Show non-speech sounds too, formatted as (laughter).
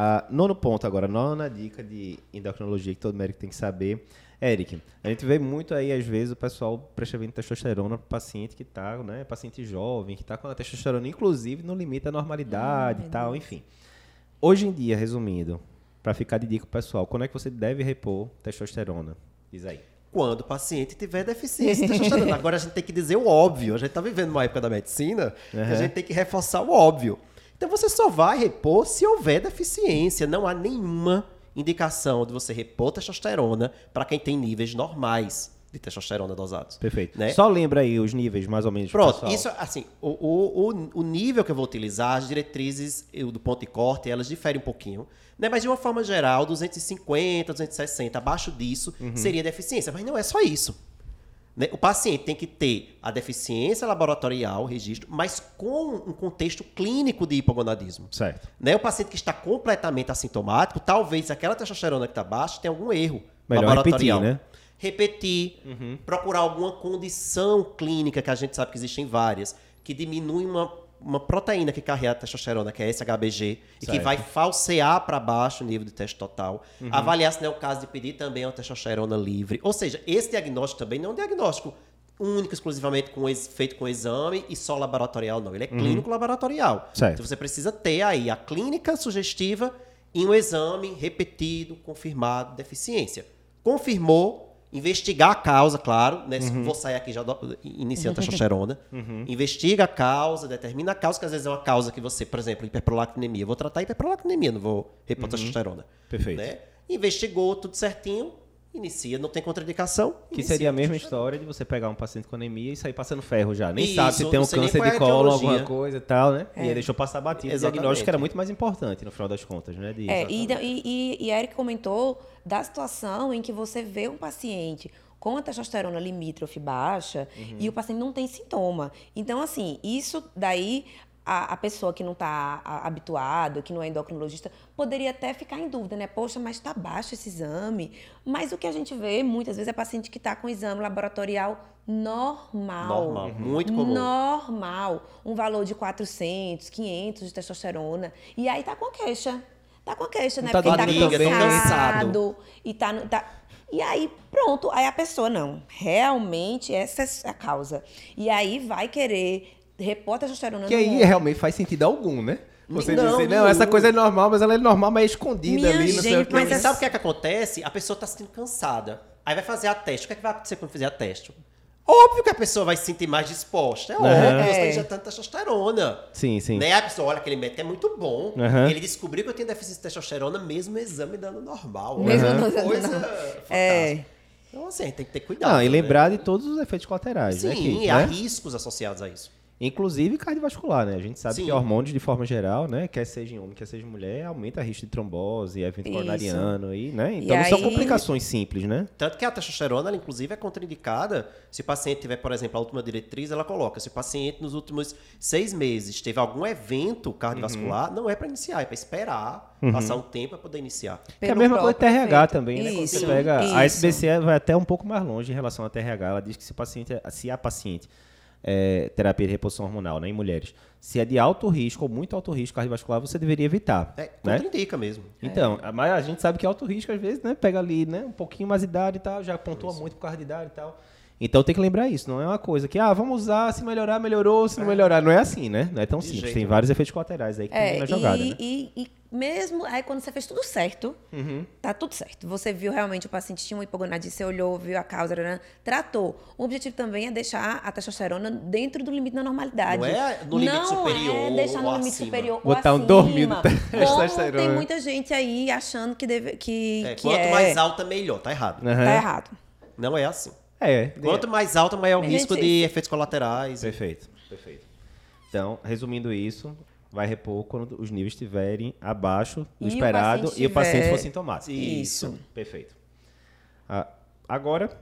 Ah, nono ponto agora, nona dica de endocrinologia que todo médico tem que saber. Eric, a gente vê muito aí, às vezes, o pessoal prescrevendo testosterona para paciente que está, né, paciente jovem, que está com a testosterona, inclusive, no limite da normalidade e tal, enfim. Hoje em dia, resumindo, para ficar de dica pessoal, quando é que você deve repor testosterona? Diz aí. Quando o paciente tiver deficiência de testosterona. (laughs) Agora a gente tem que dizer o óbvio. A gente está vivendo uma época da medicina que a Uhum. gente tem que reforçar o óbvio. Então você só vai repor se houver deficiência. Não há nenhuma indicação de você repor testosterona para quem tem níveis normais de testosterona dosados. Perfeito. Né? Só lembra aí os níveis, mais ou menos. pro Pronto, pessoal. isso assim, o, o, o, o nível que eu vou utilizar, as diretrizes eu, do ponto de corte, elas diferem um pouquinho. Né? Mas de uma forma geral, 250, 260, abaixo disso, Uhum. seria deficiência. Mas não é só isso. Né? O paciente tem que ter a deficiência laboratorial, registro, mas com um contexto clínico de hipogonadismo. Certo. Né? O paciente que está completamente assintomático, talvez aquela testosterona que está baixa tenha algum erro Melhor laboratorial. repetir, né? Repetir, Uhum. procurar alguma condição clínica, que a gente sabe que existem várias, que diminui uma, uma proteína que carrega a testosterona, que é SHBG, e que vai falsear para baixo o nível de teste total. Uhum. Avaliar se não é o caso de pedir também uma testosterona livre. Ou seja, esse diagnóstico também não é um diagnóstico único, exclusivamente com feito com exame e só laboratorial, não. Ele é clínico laboratorial. Uhum. Certo. Então você precisa ter aí a clínica sugestiva e um exame repetido, confirmado, deficiência. Confirmou, investigar a causa, claro, né? Uhum. Vou sair aqui já do, iniciando testosterona. (laughs) Investiga a causa, determina a causa, que às vezes é uma causa que você, por exemplo, hiperprolactinemia. Eu vou tratar hiperprolactinemia, não vou repor testosterona. Uhum. Perfeito. Né? Investigou tudo certinho, inicia, não tem contraindicação. Que inicia seria a mesma história de você pegar um paciente com anemia e sair passando ferro já. Nem Isso, sabe se tem um câncer é de a colo, alguma coisa e tal, né? É. E aí deixou passar batido. O Exatamente. diagnóstico era muito mais importante, no final das contas, né? De... É, e, e, e, e Eric comentou da situação em que você vê um paciente com a testosterona limítrofe baixa e o paciente não tem sintoma. Então, assim, isso daí a, a pessoa que não está habituada, que não é endocrinologista, poderia até ficar em dúvida, né? Poxa, mas está baixo esse exame. Mas o que a gente vê muitas vezes é paciente que está com exame laboratorial normal. Normal, muito comum. Normal. Um valor de 400, 500 de testosterona. E aí tá com a queixa. Tá com a queixa, né? Tá Porque tá também, né? cansado. E tá, no- tá... E aí, pronto. Aí a pessoa, não. Realmente, essa é a causa. E aí vai querer repor a testosterona Que no aí realmente faz sentido algum, né? Você Não, dizer, não, nenhum. essa coisa é normal, mas ela é normal, mas é escondida Minha ali, não sei o gente, que. Mas Mas você é- sabe o que é que acontece? A pessoa está se sentindo cansada. Aí vai fazer a teste. O que, é que vai acontecer quando fizer a teste? Óbvio que a pessoa vai se sentir mais disposta. É óbvio, Aham. você está É. injetando testosterona. Sim, sim. Né? A pessoa, olha, aquele médico é muito bom. Aham. Ele descobriu que eu tinha deficiência de testosterona, mesmo o exame dando normal. Mesmo não que dando coisa normal. É. Então, assim, a gente tem que ter cuidado. Não, e né? lembrar de todos os efeitos colaterais, né? Sim, que, há né? riscos associados a isso. Inclusive cardiovascular, né? A gente sabe Sim. que hormônios, de forma geral, né? Quer seja em homem, quer seja em mulher, aumenta risco de trombose, evento Isso. coronariano e, né? E Então não são aí- complicações simples, né? Tanto que a testosterona, ela, inclusive, é contraindicada se o paciente tiver, por exemplo, a última diretriz, ela coloca, se o paciente nos últimos seis meses teve algum evento cardiovascular, não é para iniciar, é para esperar passar um tempo para poder iniciar. Que é a mesma coisa do próprio TRH também, né? Quando Isso, você pega, a isso. SBC vai até um pouco mais longe em relação à TRH. Ela diz que se, o paciente, é- se a paciente é, terapia de reposição hormonal né, em mulheres, se é de alto risco ou muito alto risco cardiovascular, você deveria evitar. É, né? contraindica mesmo. Então, mas a gente sabe que alto risco, às vezes, né? Pega ali, né? Um pouquinho mais de idade e tal, já pontua muito por causa de idade e tal. Então tem que lembrar isso, não é uma coisa que, ah, vamos usar, se melhorar, melhorou, se não melhorar. Não é assim, né? Não é tão De simples. jeito Tem vários efeitos colaterais aí que tem É, na jogada, e, né? e, e mesmo aí quando você fez tudo certo, Uhum. tá tudo certo. Você viu realmente o paciente tinha uma hipogonadismo, você olhou, viu a causa, né, tratou. O objetivo também é deixar a testosterona dentro do limite da normalidade. Não é no limite Não superior é deixar no ou limite acima. superior Botar ou um dormido Como testosterona. tem muita gente aí achando que deve que, É, que quanto é. mais alta, melhor. Tá errado. Aham. Tá errado. Não é assim. É, Quanto mais alta, maior o risco gente, de efeitos colaterais. Perfeito, perfeito. Então, resumindo isso, vai repor quando os níveis estiverem abaixo do E o esperado paciente e o paciente for sintomático. Isso. Perfeito. Ah, agora,